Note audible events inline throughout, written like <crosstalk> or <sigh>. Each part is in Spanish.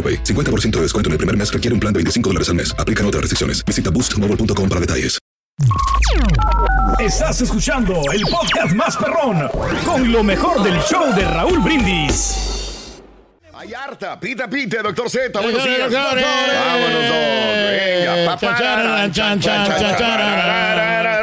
AroPay. 50% de descuento en el primer mes requiere un plan de 25 dólares al mes. Aplican otras restricciones. Visita boostmobile.com para detalles. Estás escuchando el podcast más perrón con lo mejor del show de Raúl Brindis. Hay harta, pita pita, doctor Z, buenos días. eh. Vámonos, dos. Venga, papá.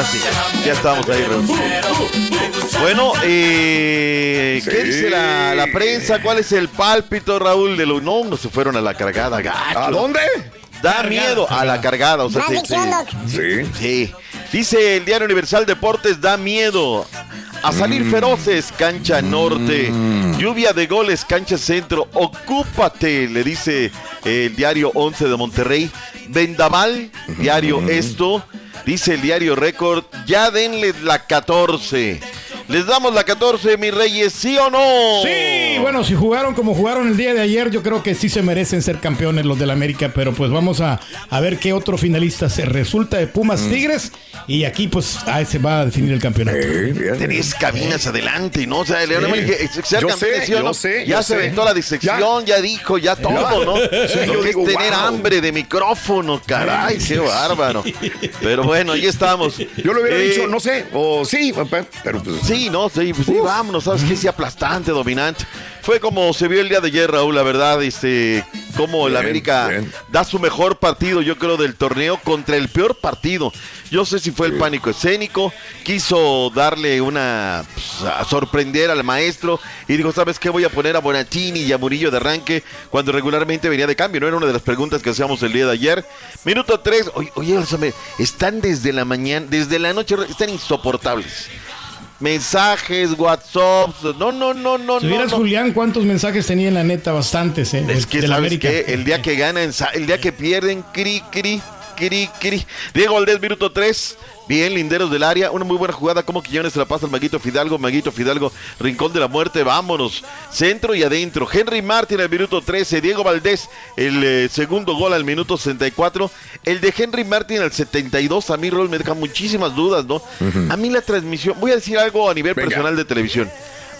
Ahora sí, ya estamos ahí. Bueno, eh, ¿qué Sí. dice la, la prensa? ¿Cuál es el pálpito, Raúl? De los no, no se fueron a la cargada, gacho. ¿A dónde? Da miedo a la cargada, o sea, sí, sí. Sí. Sí. Dice el Diario Universal Deportes, da miedo. A salir feroces, cancha norte. Lluvia de goles, cancha centro. Ocúpate, le dice el diario 11 de Monterrey. Vendaval, diario esto. Dice el diario Récord, ya denle la 14. ¿Les damos la 14, mis reyes, sí o no? Sí, bueno, si jugaron como jugaron el día de ayer, yo creo que sí se merecen ser campeones los del América, pero pues vamos a, a ver qué otro finalista se resulta de Pumas Tigres y aquí pues ahí se va a definir el campeonato. Bien. Tres cabinas adelante, ¿no? O sea, León América, eh, ser Yo campeón, sé, ¿sí o yo no? sé, ya yo se sé. aventó la disección, ya, dijo, ya todo, ¿no? Sí, Lo que digo, es tener wow. hambre de micrófono, caray, qué bárbaro. Pero bueno, ahí estamos. Yo lo hubiera Eh, dicho, no sé, o sí, pero pues. Sí, no, sí, pues sí, vámonos, ¿sabes qué? Sí, aplastante, dominante. Fue como se vio el día de ayer, Raúl, la verdad, este, como el Bien, América bien. da su mejor partido, yo creo, del torneo contra el peor partido. Yo sé si fue el pánico escénico, quiso darle una, pues, a sorprender al maestro y dijo, ¿sabes qué? Voy a poner a Bonatini y a Murillo de arranque cuando regularmente venía de cambio, ¿no? Era una de las preguntas que hacíamos el día de ayer. Minuto 3, oye, oye, están desde la mañana, desde la noche, están insoportables. Mensajes, WhatsApp, no, no, no, no, Si vieras no. Julián cuántos mensajes tenía en la neta, bastantes, ¿eh? Es que, de la ¿sabes América. qué? El día que ganan, el día que pierden, cri, cri, cri, cri. Diego Valdés, minuto 3. Bien, linderos del área. Una muy buena jugada. Como Quiñones se la pasa al Maguito Fidalgo. Maguito Fidalgo, rincón de la muerte. Vámonos. Centro y adentro. Henry Martin al minuto 13. Diego Valdés, el eh, segundo gol al minuto 64. El de Henry Martin al 72. A mí, Rol, me deja muchísimas dudas, ¿no? A mí la transmisión. Voy a decir algo a nivel Venga. personal de televisión.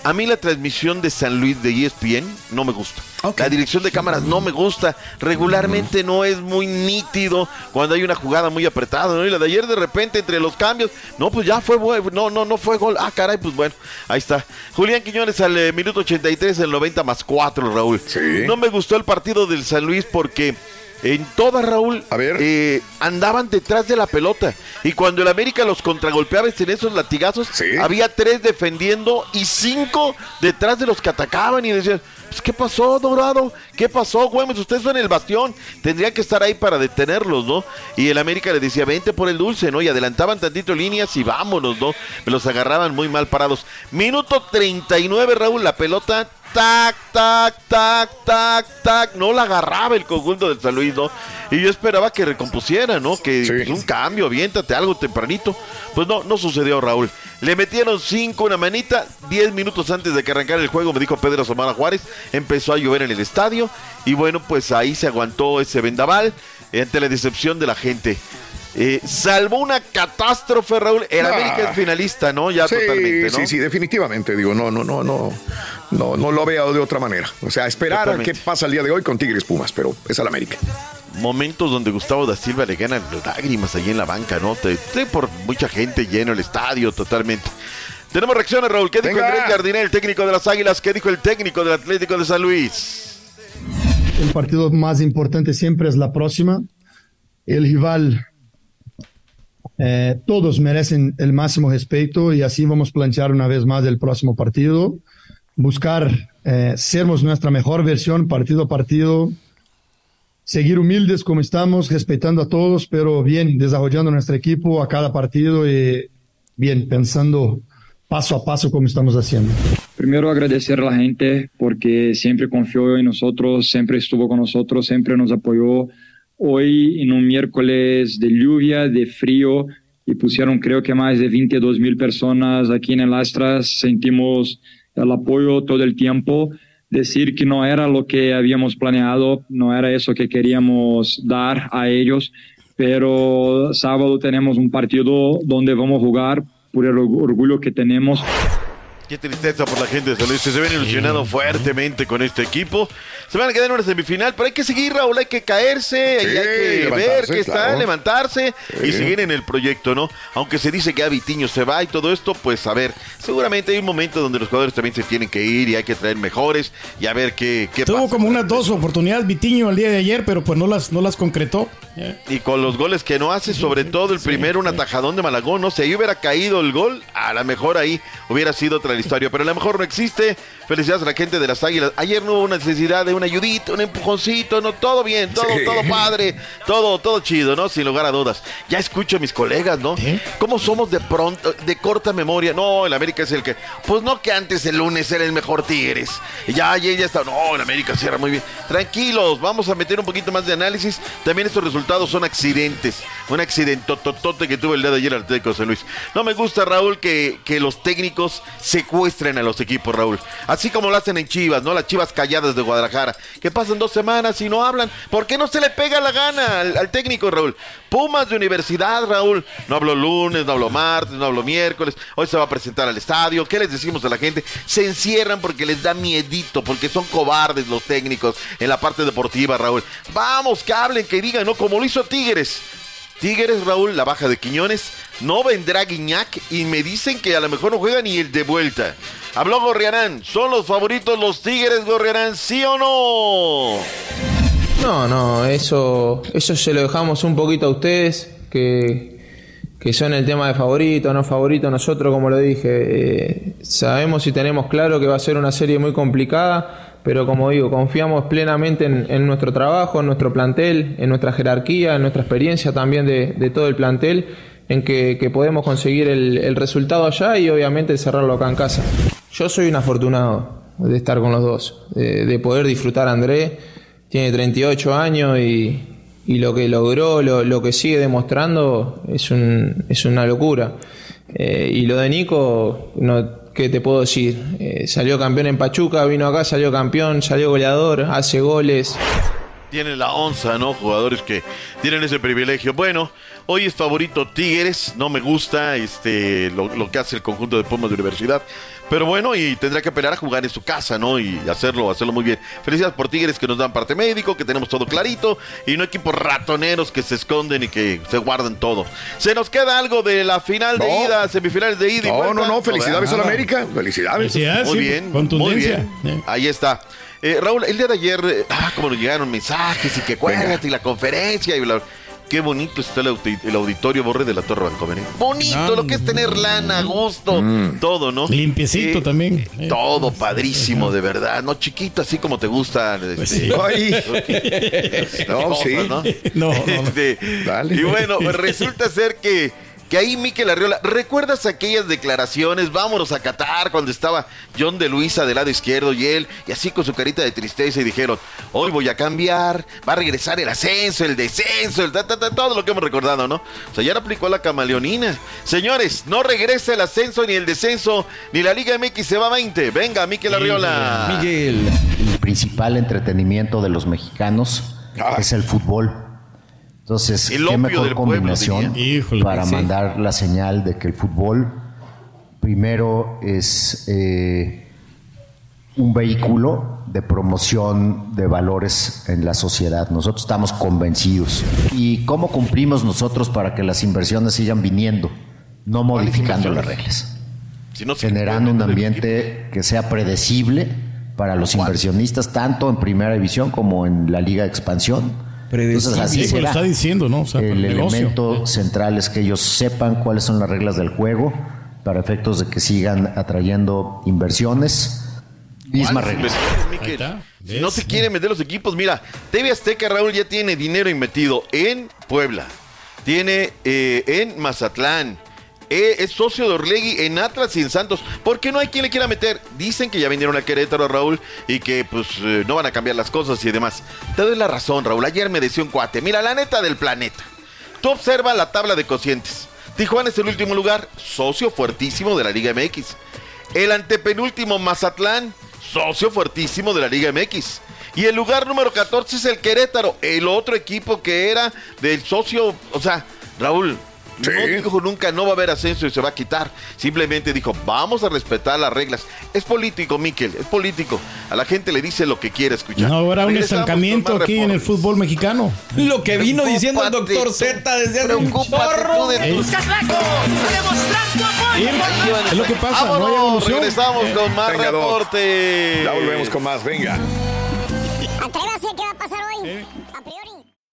A mí la transmisión de San Luis de ESPN no me gusta. La dirección de cámaras no me gusta. Regularmente no es muy nítido cuando hay una jugada muy apretada. ¿no? Y la de ayer de repente entre los cambios, no, pues ya fue bueno. No, no, no fue gol. Ah, caray, pues bueno, ahí está. Julián Quiñones al eh, minuto 83, el 90 más 4, Raúl. Sí. No me gustó el partido del San Luis porque en toda, Raúl, A ver. eh, andaban detrás de la pelota. Y cuando el América los contragolpeaba en esos latigazos, Sí. había tres defendiendo y cinco detrás de los que atacaban y decían, pues, ¿qué pasó, Dorado? ¿Qué pasó, Güemes? Ustedes son el bastión. Tendrían que estar ahí para detenerlos, ¿no? Y el América le decía, vente por el dulce, ¿no? Y adelantaban tantito líneas y vámonos, ¿no? Los agarraban muy mal parados. Minuto 39, Raúl, la pelota tac, tac, tac, tac, tac. No la agarraba el conjunto del San Luis, ¿no? Y yo esperaba que recompusiera, ¿no? Que Sí. pues, un cambio, aviéntate algo tempranito. Pues no, no sucedió, Raúl. Le metieron cinco, una manita, diez minutos antes de que arrancara el juego, me dijo Pedro Somara Juárez, empezó a llover en el estadio y bueno, pues ahí se aguantó ese vendaval ante la decepción de la gente. Eh, salvo una catástrofe, Raúl. El Ah. América es finalista, ¿no? Ya Sí, totalmente, ¿no? sí, sí, definitivamente. Digo, no, no, no, no, no, no lo veo de otra manera. O sea, esperar a Totalmente. qué pasa el día de hoy con Tigres Pumas, pero es al América. Momentos donde Gustavo da Silva le gana lágrimas allí en la banca, ¿no? Te, te- por mucha gente lleno el estadio totalmente. Tenemos reacciones, Raúl. ¿Qué dijo Venga. Andrés Jardinel, el técnico de las Águilas? ¿Qué dijo el técnico del Atlético de San Luis? El partido más importante siempre es la próxima. El rival, eh, todos merecen el máximo respeto y así vamos a planchar una vez más el próximo partido. Buscar eh, sermos nuestra mejor versión partido a partido. Seguir humildes como estamos, respetando a todos, pero bien, desarrollando nuestro equipo a cada partido y bien, pensando paso a paso como estamos haciendo. Primero agradecer a la gente porque siempre confió en nosotros, siempre estuvo con nosotros, siempre nos apoyó. Hoy en un miércoles de lluvia, de frío y pusieron creo que más de 22 mil personas aquí en el Astras, sentimos el apoyo todo el tiempo. Decir que no era lo que habíamos planeado, no era eso que queríamos dar a ellos, pero sábado tenemos un partido donde vamos a jugar por el orgullo que tenemos. Qué tristeza por la gente de San Luis. Se ven ilusionados fuertemente con este equipo. Se van a quedar en una semifinal, pero hay que seguir, Raúl. Hay que caerse, Sí, hay que ver qué está, claro. levantarse y seguir en el proyecto, ¿no? Aunque se dice que a Vitiño se va y todo esto, pues a ver, seguramente hay un momento donde los jugadores también se tienen que ir y hay que traer mejores y a ver qué, qué Tuvo pasa. como unas dos oportunidades Vitiño el día de ayer, pero pues no las, no las concretó. Y con los goles que no hace, sobre todo el primero, un atajadón de Malagón, no sé, ahí hubiera caído el gol, a lo mejor ahí hubiera sido otra la historia, pero a lo mejor no existe. Felicidades a la gente de las Águilas. Ayer no hubo necesidad de una ayudita, un empujoncito, no, todo bien, todo, Sí. todo padre, todo, todo chido, ¿no? Sin lugar a dudas. Ya escucho a mis colegas, ¿no? ¿Cómo somos de pronto, de corta memoria? No, el América es el que, pues no que antes el lunes era el mejor Tigres. Y ya, ya, ya está, no, el América cierra muy bien. Tranquilos, vamos a meter un poquito más de análisis. También estos resultados son accidentes. Un accidentototote que tuvo el día de ayer el Atlético de San Luis. No me gusta, Raúl, que, que los técnicos secuestren a los equipos, Raúl. Así como lo hacen en Chivas, ¿no? Las Chivas calladas de Guadalajara. Que pasan dos semanas y no hablan. ¿Por qué no se le pega la gana al, al técnico, Raúl? Pumas de universidad, Raúl. No hablo lunes, no hablo martes, no hablo miércoles. Hoy se va a presentar al estadio. ¿Qué les decimos a la gente? Se encierran porque les da miedito, porque son cobardes los técnicos en la parte deportiva, Raúl. Vamos, que hablen, que digan, ¿no? Como lo hizo Tigres. Tigres, Raúl, la baja de Quiñones, no vendrá Guiñac y me dicen que a lo mejor no juega ni el de vuelta. Habló Gorriarán, ¿son los favoritos los Tigres, Gorriarán, sí o no? No, no, eso, eso se lo dejamos un poquito a ustedes, que, que son el tema de favorito, no favorito. Nosotros, como lo dije, eh, sabemos y tenemos claro que va a ser una serie muy complicada, pero como digo, confiamos plenamente en, nuestro trabajo, en nuestro plantel, en nuestra jerarquía, en nuestra experiencia también de, todo el plantel, en que, podemos conseguir el, resultado allá y obviamente cerrarlo acá en casa. Yo soy un afortunado de estar con los dos, de, de poder disfrutar a André tiene 38 años y, y lo que logró, lo, lo que sigue demostrando es, un, es una locura. Eh, y lo de Nico, no, ¿qué te puedo decir? Eh, salió campeón en Pachuca, vino acá, salió campeón, salió goleador, hace goles. Tiene la onza, ¿no? Jugadores que tienen ese privilegio. Bueno, hoy es favorito Tigres, no me gusta este lo, lo que hace el conjunto de Pumas de Universidad. Pero bueno, y tendrá que pelear a jugar en su casa, ¿no? Y hacerlo, hacerlo muy bien. Felicidades por Tigres que nos dan parte médico, que tenemos todo clarito, y no equipos ratoneros que se esconden y que se guardan todo. ¿Se nos queda algo de la final de ida, semifinales de ida y No, vuelta? no, no, felicidades a la. América. Felicidades. Felicidades, Muy sí, bien, contundencia. muy bien. Eh. Ahí está. Eh, Raúl, el día de ayer, eh, ah, como nos llegaron mensajes y que acuérdate y la conferencia y bla. Qué bonito está el, audi- el auditorio Borre de la Torre Vancomer. ¿eh? Bonito, Ah, lo que es tener lana, a gusto, todo, ¿no? Limpiecito Eh, también. Eh. Todo padrísimo, de verdad. No chiquito, así como te gusta. Pues este, sí. Ay. <laughs> <laughs> No, cosas, sí. ¿no? No, no, no. Este, Dale. Y bueno, pues resulta ser que, que ahí Miquel Arriola, ¿recuerdas aquellas declaraciones? Vámonos a Qatar cuando estaba John de Luisa del lado izquierdo y él, y así con su carita de tristeza y dijeron, hoy voy a cambiar, va a regresar el ascenso, el descenso, el ta, ta, ta, todo lo que hemos recordado, ¿no? O sea, ya le aplicó la camaleonina. Señores, no regresa el ascenso ni el descenso, ni la Liga MX se va a 20. Venga, Miquel Arriola. El principal entretenimiento de los mexicanos Ah. es el fútbol. Entonces, El qué mejor pueblo, combinación para sí. mandar la señal de que el fútbol primero es eh, un vehículo de promoción de valores en la sociedad. Nosotros estamos convencidos. ¿Y cómo cumplimos nosotros para que las inversiones sigan viniendo, no modificando las reglas? Si no se generando un ambiente que sea predecible para los inversionistas, tanto en primera división como en la liga de expansión. Entonces, así Sí, será. está diciendo, ¿no? O sea, El elemento central es que ellos sepan cuáles son las reglas del juego para efectos de que sigan atrayendo inversiones. Mismas ¿Cuáles reglas. Si no se quieren vender los equipos, mira, TV Azteca Raúl ya tiene dinero invertido en Puebla, tiene eh, en Mazatlán, eh, es socio de Orlegui en Atlas y en Santos. ¿Por qué no hay quien le quiera meter? Dicen que ya vendieron a Querétaro, Raúl, y que pues eh, no van a cambiar las cosas y demás. Te doy la razón, Raúl. Ayer me decía un cuate, mira, la neta del planeta. Tú observa la tabla de cocientes. Tijuana es el último lugar, socio fuertísimo de la Liga MX. El antepenúltimo Mazatlán, socio fuertísimo de la Liga MX. Y el lugar número 14 es el Querétaro, el otro equipo que era del socio, o sea, Raúl. No dijo nunca no va a haber ascenso y se va a quitar. Simplemente dijo, vamos a respetar las reglas. Es político, Miquel, es político. A la gente le dice lo que quiere escuchar. No habrá un estancamiento aquí en el fútbol mexicano. Lo que vino diciendo el doctor Z desde hace un chorro. de tus- Es lo que pasa, no hay Vámonos, evolución. regresamos con más Venga, reportes. Ya volvemos con más, venga. Atrévase, ¿qué va a pasar hoy? Priori.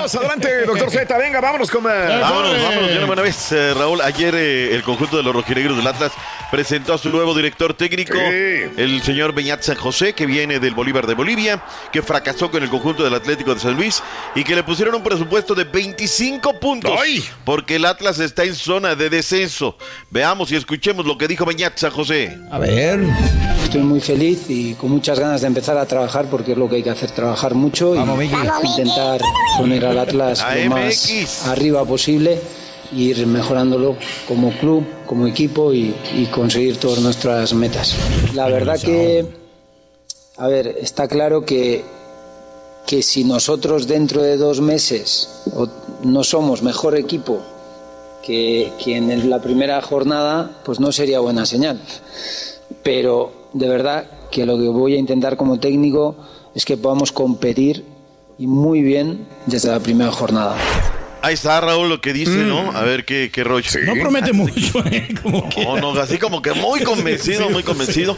Vámonos, adelante, doctor Z. Venga, vámonos con. eh, Vámonos, vámonos de una buena vez, eh, Raúl. Ayer eh, el conjunto de los rojinegros del Atlas presentó a su nuevo director técnico, el señor Beñat San José, que viene del Bolívar de Bolivia, que fracasó con el conjunto del Atlético de San Luis y que le pusieron un presupuesto de 25 puntos. Porque el Atlas está en zona de descenso. Veamos y escuchemos lo que dijo Beñat San José. A ver. Estoy muy feliz y con muchas ganas de empezar a trabajar porque es lo que hay que hacer, trabajar mucho y intentar poner al Atlas <laughs> lo más arriba posible, e ir mejorándolo como club, como equipo y, y conseguir todas nuestras metas. La verdad que, a ver, está claro que, que si nosotros dentro de dos meses no somos mejor equipo que, que en la primera jornada, pues no sería buena señal. Pero de verdad que lo que voy a intentar como técnico es que podamos competir y muy bien desde la primera jornada. Ahí está Raúl lo que dice, ¿no? A ver qué, qué rollo. No promete mucho, ¿eh? <laughs> Como que... No, no, así como que muy <laughs> convencido, muy convencido.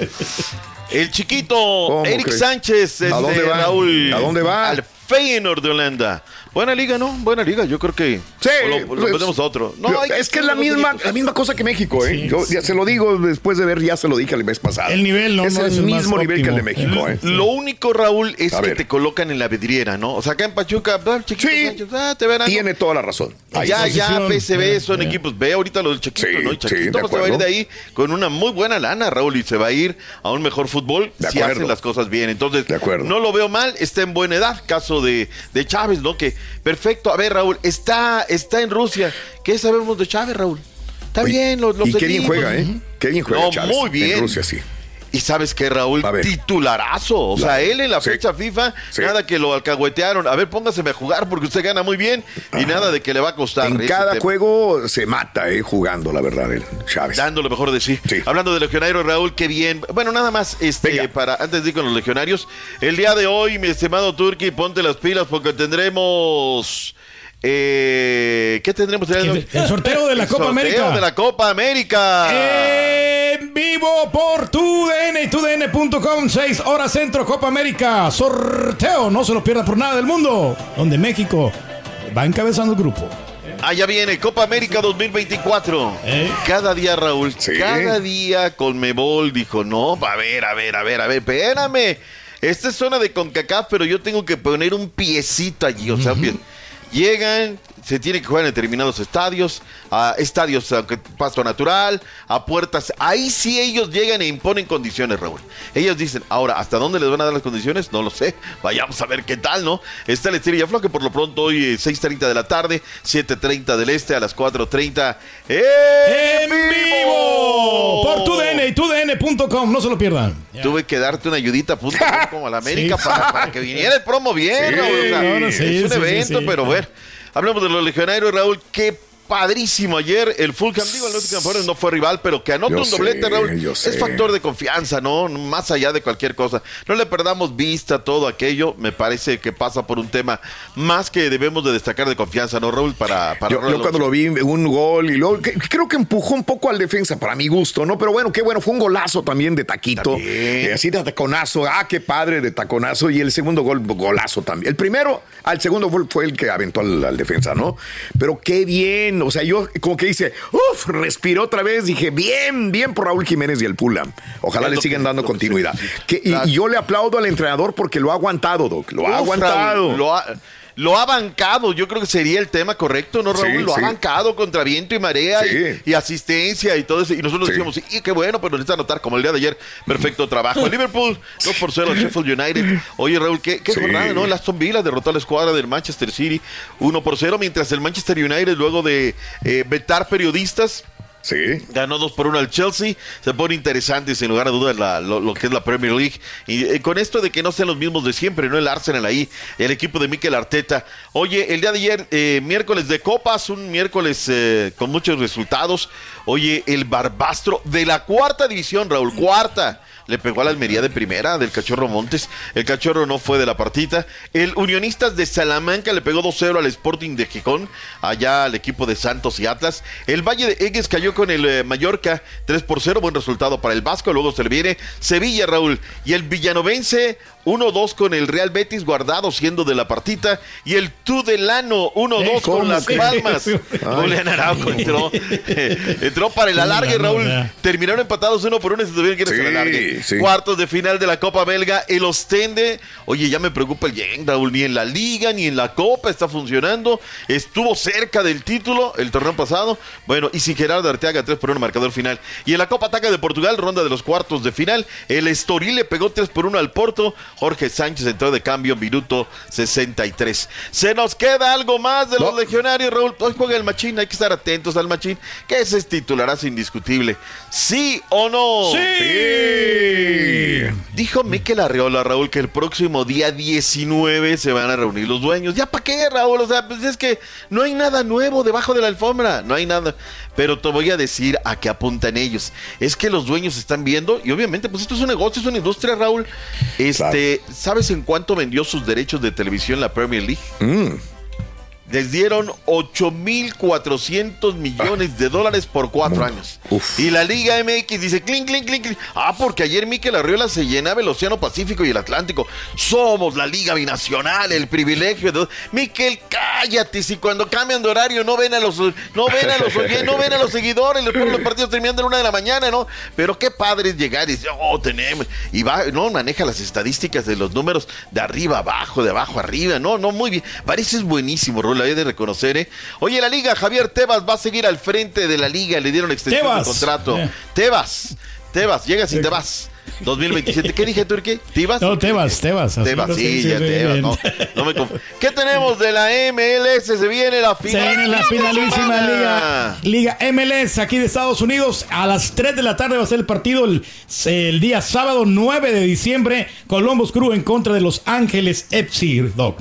El chiquito Eric crees? Sánchez, ¿A dónde va? Raúl. ¿A dónde va? Al Feyenoord de Holanda. Buena liga, ¿no? Buena liga, yo creo que. Sí, lo, lo pues, metemos a otro. No, es que es la misma, la misma cosa que México, ¿eh? Yo ya se lo digo después de ver, ya se lo dije el mes pasado. El nivel, ¿no? Es no el es el mismo nivel que el de. México, ¿eh? Lo único, Raúl, es A que ver. te colocan en la vidriera, ¿no? O sea, acá en Pachuca, ah, chiquito Sánchez, ah, te verán. Tiene toda la razón. Ahí ya, está. ya, PSV eh, son equipos. Ve ahorita lo del Chiquito, Sí, ¿no? Y sí, Chiquito se va a ir de ahí con una muy buena lana, Raúl, y se va a ir a un mejor fútbol si hacen las cosas bien. Entonces, De acuerdo. no lo veo mal, está en buena edad. Caso de, de Chávez, ¿no? Que perfecto. A ver, Raúl, está, está en Rusia. ¿Qué sabemos de Chávez, Raúl? Está Oye, bien, lo, lo y qué bien juega, ¿eh? Qué bien juega No, Chávez. muy bien. En Rusia, sí. Y sabes qué, Raúl, titularazo. O sea, él en la fecha FIFA, nada que lo alcahuetearon. A ver, póngaseme a jugar porque usted gana muy bien y nada de que le va a costar. En cada tema. juego se mata, ¿eh? Jugando, la verdad, el Chávez. Dando lo mejor de sí. Hablando de legionarios, Raúl, qué bien. Bueno, nada más, este, para antes de ir con los legionarios, el día de hoy, mi estimado Turki, ponte las pilas porque tendremos. Eh, ¿Qué tendremos? El, el sorteo de la <laughs> Copa América. sorteo de la Copa América. En vivo por TUDN y TUDN.com, 6 horas centro, Copa América. Sorteo, no se lo pierda por nada del mundo. Donde México va encabezando el grupo. Ah, ya viene Copa América 2024. Cada día, Raúl, cada día Conmebol dijo, no, a ver, a ver, a ver, a ver, espérame. Esta es zona de CONCACAF, pero yo tengo que poner un piecito allí. O sea, bien, llegan, se tiene que jugar en determinados estadios, a estadios a pasto natural, a puertas. Ahí sí ellos llegan e imponen condiciones, Raúl. Ellos dicen, ahora, ¿hasta dónde les van a dar las condiciones? No lo sé. <laughs> Vayamos a ver qué tal, ¿no? Está el Estilo y Afloque por lo pronto hoy eh, 6.30 de la tarde, 7.30 del este, a las 4.30. ¡En vivo! Por TUDN y TUDN.com, no se lo pierdan. Tuve que darte una ayudita punto com <laughs> como a la América Sí. para, para que viniera el promo bien, <laughs> Sí, Raúl. O sea, no, no, sí, es un evento, pero bueno. Hablemos de los legionarios, Raúl. Qué padrísimo ayer el Fulham. Digo, el Nottingham Forest no fue rival, pero que anote Yo un doblete, Raúl, es factor de confianza, ¿no? Más allá de cualquier cosa. No le perdamos vista a todo aquello. Me parece que pasa por un tema más que debemos de destacar de confianza, ¿no, Raúl? Para, para Yo, cuando lo vi, un gol y luego que- creo que empujó un poco al defensa para mi gusto, ¿no? Pero bueno, qué bueno, fue un golazo también de taquito. Eh, así de taconazo. Ah, qué padre de taconazo. Y el segundo gol, golazo también. El primero, al segundo gol fue el que aventó al, al defensa, ¿no? Pero qué bien. O sea, yo como que hice, uff, respiró otra vez. Dije, bien, bien por Raúl Jiménez y el Pulam. Ojalá le sigan que- dando continuidad. Que- y- Claro. y yo le aplaudo al entrenador porque lo ha aguantado, Doc. Lo ha Uf, aguantado. Raúl, lo, ha, lo ha bancado, yo creo que sería el tema correcto, ¿no, Raúl? Sí, lo sí. ha bancado contra viento y marea y- y, asistencia y todo eso. Y nosotros decíamos, sí, qué bueno, pero necesita anotar como el día de ayer. Perfecto trabajo. El <laughs> Liverpool, 2 por 0 al Sheffield United. Oye, Raúl, qué, qué jornada, ¿no? El Aston Villa derrotó a la escuadra del Manchester City 1 por 0, mientras el Manchester United, luego de eh, vetar periodistas, Ganó 2 por 1 al Chelsea. Se pone interesante, sin lugar a dudas, la- lo, lo que es la Premier League. Y eh, con esto de que no sean los mismos de siempre, ¿no? El Arsenal ahí, el equipo de Mikel Arteta. Oye, el día de ayer, eh, miércoles de Copas, un miércoles eh, con muchos resultados. Oye, el Barbastro de la cuarta división, Raúl, cuarta. Le pegó a la Almería de primera del Cachorro Montes. El Cachorro no fue de la partita. El Unionistas de Salamanca le pegó 2-0 al Sporting de Gijón, allá al equipo de Santos y Atlas. El Valle de Egues cayó con el eh, Mallorca 3 por 0, buen resultado para el Vasco. Luego se le viene Sevilla, Raúl. Y el Villanovense 1-2 con el Real Betis guardado siendo de la partita. Y el Tudelano 1-2 con ¿Cómo las que? Palmas. <laughs> Julián Araujo entró, entró para el alargue, Raúl. Terminaron empatados uno por uno y se tuvieron que ir el Sí, alargue. sí. Cuartos de final de la Copa Belga, el Ostende. Oye, ya me preocupa el Yen, Raúl. Ni en la Liga ni en la Copa está funcionando. Estuvo cerca del título el torneo pasado. Bueno, y sin Gerardo Arteaga, 3 por 1 marcador final. Y en la Copa Ataca de Portugal, ronda de los cuartos de final, el Estoril le pegó 3 por 1 al Porto. Jorge Sánchez entró de cambio, minuto 63. Se nos queda algo más de los legionarios, Raúl. Hoy juega el Machín, hay que estar atentos al Machín, que ese es titularazo indiscutible. ¿Sí o no? Dijo Miquel Arreola, Raúl, que el próximo día 19 se van a reunir los dueños. ¿Ya para qué, Raúl? O sea, pues es que no hay nada nuevo debajo de la alfombra, no hay nada. Pero te voy a decir a qué apuntan ellos. Es que los dueños están viendo, y obviamente, pues esto es un negocio, es una industria, Raúl. Este, ¿sabes en cuánto vendió sus derechos de televisión la Premier League? Mm. Les dieron 8.400 millones de dólares por cuatro años. Y la Liga MX dice, clink, clink, clink, clink. Ah, porque ayer Miquel Arriola se llenaba el Océano Pacífico y el Atlántico. Somos la Liga Binacional, el privilegio de... Miquel, cállate, si cuando cambian de horario no ven a los... No ven a los, no ven a los seguidores, después los partidos terminan a la una de la mañana, ¿no? Pero qué padre es llegar y decir, oh, tenemos... Y va, no, maneja las estadísticas de los números de arriba abajo, de abajo arriba. No, no, muy bien. Parece es buenísimo, Hay de reconocer, ¿eh? Oye, la liga, Javier Tebas va a seguir al frente de la liga, le dieron extensión Tebas. de contrato. Eh. Tebas, Tebas, llega sin Tebas. 2027. ¿Qué dije, Turquía? ¿Tibas? No, Tebas, Tebas. Tebas, sí, ya Tebas, no, no me conf- ¿Qué tenemos de la MLS? Se viene la Se final. viene la finalísima liga, liga MLS aquí de Estados Unidos. A las 3 de la tarde va a ser el partido el, el día sábado 9 de diciembre. Columbus Crew en contra de Los Ángeles FC. Doc.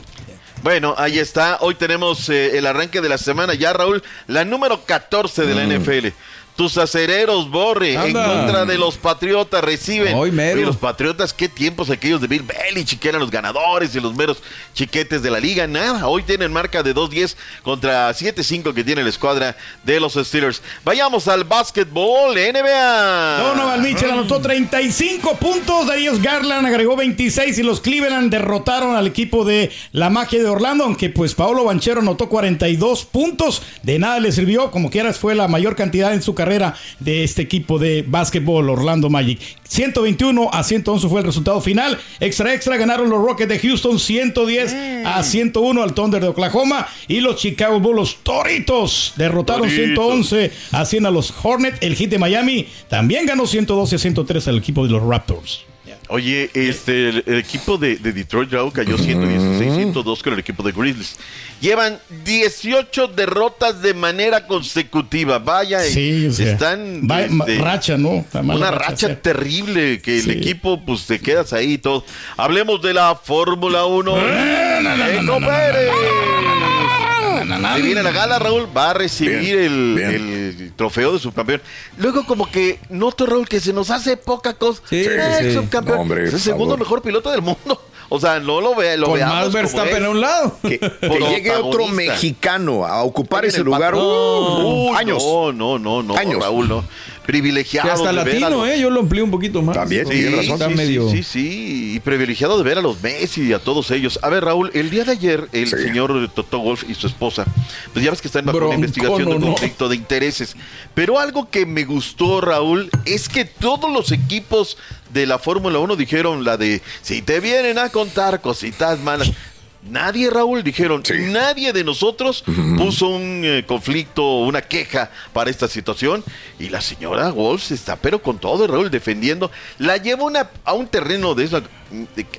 Bueno, ahí está. Hoy tenemos eh, el arranque de la semana ya, Raúl. La número 14 de la NFL. Tus acereros, Borre, en contra de los Patriotas, reciben. Hoy mero. Oye, los Patriotas, qué tiempos aquellos de Bill Belichick, que eran los ganadores y los meros chiquetes de la liga. Nada, hoy tienen marca de 2-10 contra 7-5 que tiene la escuadra de los Steelers. Vayamos al básquetbol, NBA. Donovan Mitchell anotó 35 puntos. Darius Garland agregó 26 y los Cleveland derrotaron al equipo de la magia de Orlando. Aunque pues Paolo Banchero anotó 42 puntos. De nada le sirvió. Como quieras, fue la mayor cantidad en su carrera de este equipo de básquetbol Orlando Magic. 121 a 111 fue el resultado final. Extra extra ganaron los Rockets de Houston 110 a 101 al Thunder de Oklahoma y los Chicago Bulls, los Toritos, derrotaron Toritos. 111 a 100 a los Hornets. El Heat de Miami también ganó 112 a 103 al equipo de los Raptors. Oye, este, el, el equipo de, de Detroit Raúl cayó 116, 102 con el equipo de Grizzlies. Llevan 18 derrotas de manera consecutiva. Vaya, Sí, o sea, están va- este, racha, ¿no? Una racha, terrible que Sí. el equipo pues te quedas ahí y todo. Hablemos de la Fórmula 1. Checo Pérez. Se viene la gala, Raúl, va a recibir el, el trofeo de subcampeón. Luego como que noto, Raúl, que se nos hace poca cosa. Sí, Eh, sí. subcampeón. No, hombre, es el segundo favor. mejor piloto del mundo. <laughs> O sea, no lo, ve, lo Con veamos más Verstappen a un lado. <laughs> Que, que llegue otro mexicano a ocupar ese lugar. uh, Uy, años. No, no, no, no, Años. Raúl, no. Privilegiado. Que hasta de ver a latino, los- ¿eh? Yo lo amplío un poquito más. También, tienes razón. Está sí, medio... Sí, sí, sí, y privilegiado de ver a los Messi y a todos ellos. A ver, Raúl, el día de ayer, el Sí. señor Toto Wolf y su esposa, pues ya ves que están bajo una investigación de no. conflicto de intereses. Pero algo que me gustó, Raúl, es que todos los equipos de la Fórmula 1 dijeron la de, si te vienen a contar cositas malas. Nadie, Raúl, dijeron, Sí. nadie de nosotros puso un eh, conflicto, una queja para esta situación. Y la señora Wolf está, pero con todo, Raúl, defendiendo. La lleva una, a un terreno de eso. de-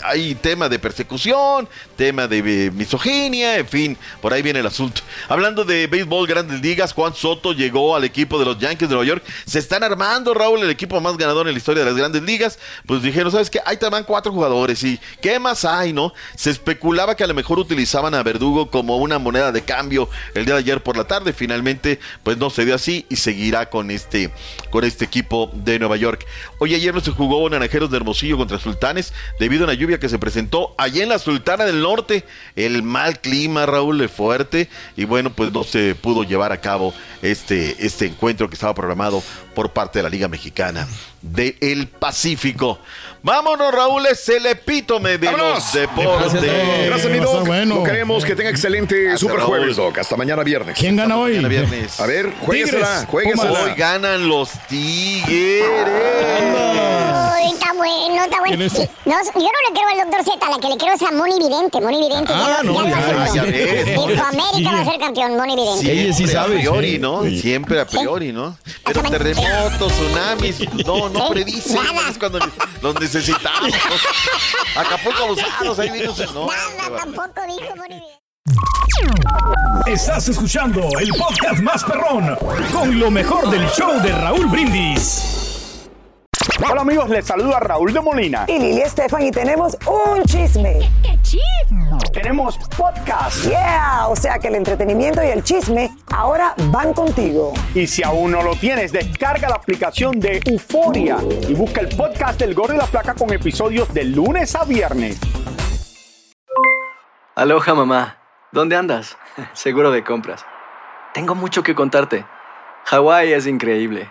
hay tema de persecución, tema de eh, misoginia, en fin, por ahí viene el asunto. Hablando de béisbol, grandes ligas, Juan Soto llegó al equipo de los Yankees de Nueva York. Se están armando, Raúl, el equipo más ganador en la historia de las grandes ligas. Pues dijeron, ¿sabes qué? Ahí te van cuatro jugadores. ¿Y qué más hay, no? Se especulaba que a mejor utilizaban a Verdugo como una moneda de cambio el día de ayer por la tarde. Finalmente, pues no se dio así y seguirá con este, con este equipo de Nueva York. Hoy ayer no se jugó Naranjeros de Hermosillo contra Sultanes debido a una lluvia que se presentó allá en la Sultana del Norte. El mal clima, Raúl, es fuerte. Y bueno, pues no se pudo llevar a cabo este, este encuentro que estaba programado por parte de la Liga Mexicana del Pacífico. Vámonos, Raúl, es el epítome de ¡Vámonos! los deportes. Gracias, Gracias, mi Doc. bueno. Lo queremos. Que tenga excelente Gracias, super Raúl. jueves, Doc. Hasta mañana viernes. ¿Quién gana hoy? Mañana viernes. A ver, jueguesela. Hoy ganan los Tigres. Está bueno, está bueno. Sí, no, yo no le creo al doctor Z, la que le creo es a Moni Vidente. Moni Vidente Ah, ya, no, ya lo ya, aseguró. ya ves. Dijo, América va a ser campeón, Moni Vidente. Ella sí Siempre sabe, A priori, sí. ¿no? Siempre a priori, ¿no? Pero terremotos, tsunamis, no, no Sí, predicen. nada. Es cuando los necesitamos. Acapulco abusados, ahí viene. No, Nada, tampoco dijo Moni Vidente. Estás escuchando el podcast más perrón con lo mejor del show de Raúl Brindis. Hola amigos, les saluda Raúl de Molina. Y Lili Estefan y tenemos un chisme. ¡Qué chisme! Tenemos podcast. Yeah, o sea que el entretenimiento y el chisme ahora van contigo. Y si aún no lo tienes, descarga la aplicación de Euforia y busca el podcast del Gordo y la Placa con episodios de lunes a viernes. Aloha mamá, ¿dónde andas? <laughs> Seguro de compras. Tengo mucho que contarte. Hawái es increíble.